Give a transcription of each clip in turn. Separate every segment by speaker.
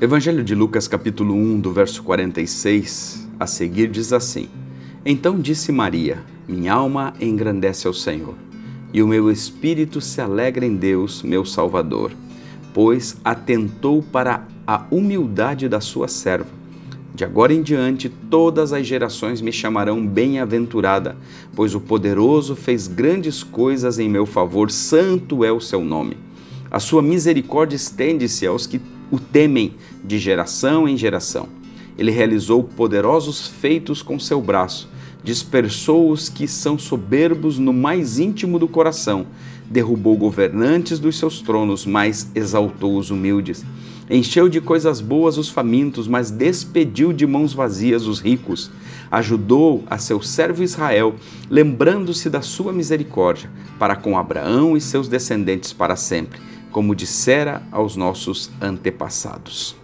Speaker 1: Evangelho de Lucas, capítulo 1, do verso 46 a seguir, diz assim: Então disse Maria: Minha alma engrandece ao Senhor, e o meu espírito se alegra em Deus, meu Salvador, pois atentou para a humildade da sua serva. De agora em diante, todas as gerações me chamarão bem-aventurada, pois o poderoso fez grandes coisas em meu favor, santo é o seu nome. A sua misericórdia estende-se aos que o temem de geração em geração. Ele realizou poderosos feitos com seu braço, dispersou os que são soberbos no mais íntimo do coração, derrubou governantes dos seus tronos, mas exaltou os humildes. Encheu de coisas boas os famintos, mas despediu de mãos vazias os ricos. Ajudou a seu servo Israel, lembrando-se da sua misericórdia, para com Abraão e seus descendentes para sempre como dissera aos nossos antepassados.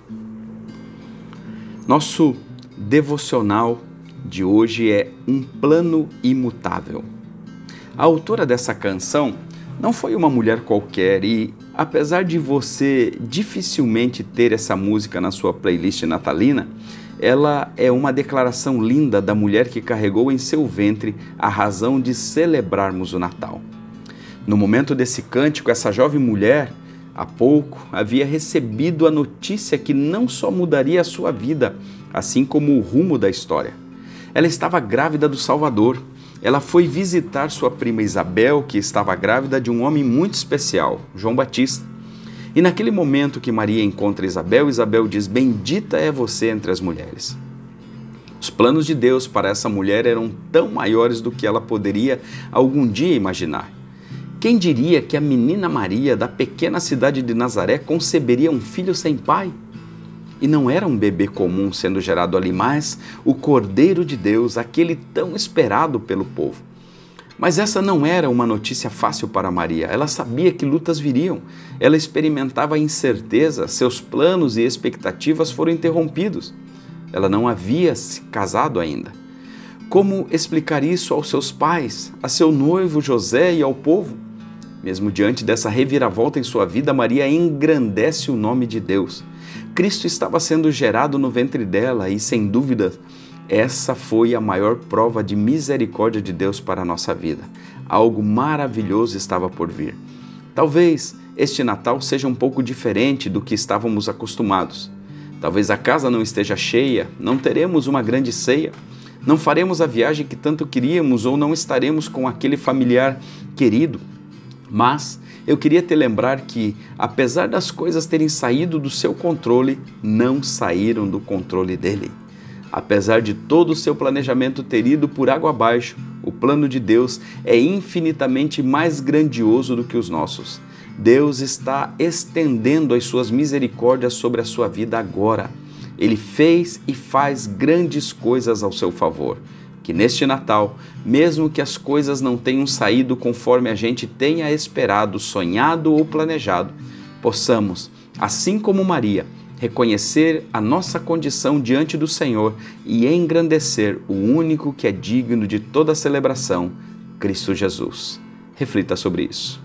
Speaker 1: Nosso devocional de hoje é Um Plano Imutável. A autora dessa canção não foi uma mulher qualquer e, apesar de você dificilmente ter essa música na sua playlist natalina, ela é uma declaração linda da mulher que carregou em seu ventre a razão de celebrarmos o Natal. No momento desse cântico, essa jovem mulher, há pouco, havia recebido a notícia que não só mudaria a sua vida, assim como o rumo da história. Ela estava grávida do Salvador. Ela foi visitar sua prima Isabel, que estava grávida de um homem muito especial, João Batista. E naquele momento que Maria encontra Isabel, Isabel diz: Bendita é você entre as mulheres. Os planos de Deus para essa mulher eram tão maiores do que ela poderia algum dia imaginar. Quem diria que a menina Maria, da pequena cidade de Nazaré, conceberia um filho sem pai? E não era um bebê comum sendo gerado ali, mas o Cordeiro de Deus, aquele tão esperado pelo povo. Mas essa não era uma notícia fácil para Maria. Ela sabia que lutas viriam. Ela experimentava incerteza, seus planos e expectativas foram interrompidos. Ela não havia se casado ainda. Como explicar isso aos seus pais, a seu noivo José e ao povo? Mesmo diante dessa reviravolta em sua vida, Maria engrandece o nome de Deus. Cristo estava sendo gerado no ventre dela e, sem dúvida, essa foi a maior prova de misericórdia de Deus para a nossa vida. Algo maravilhoso estava por vir. Talvez este Natal seja um pouco diferente do que estávamos acostumados. Talvez a casa não esteja cheia, não teremos uma grande ceia, não faremos a viagem que tanto queríamos ou não estaremos com aquele familiar querido. Mas eu queria te lembrar que, apesar das coisas terem saído do seu controle, não saíram do controle dele. Apesar de todo o seu planejamento ter ido por água abaixo, o plano de Deus é infinitamente mais grandioso do que os nossos. Deus está estendendo as suas misericórdias sobre a sua vida agora. Ele fez e faz grandes coisas ao seu favor que neste Natal, mesmo que as coisas não tenham saído conforme a gente tenha esperado, sonhado ou planejado, possamos, assim como Maria, reconhecer a nossa condição diante do Senhor e engrandecer o único que é digno de toda celebração, Cristo Jesus. Reflita sobre isso.